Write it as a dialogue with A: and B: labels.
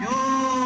A: Yo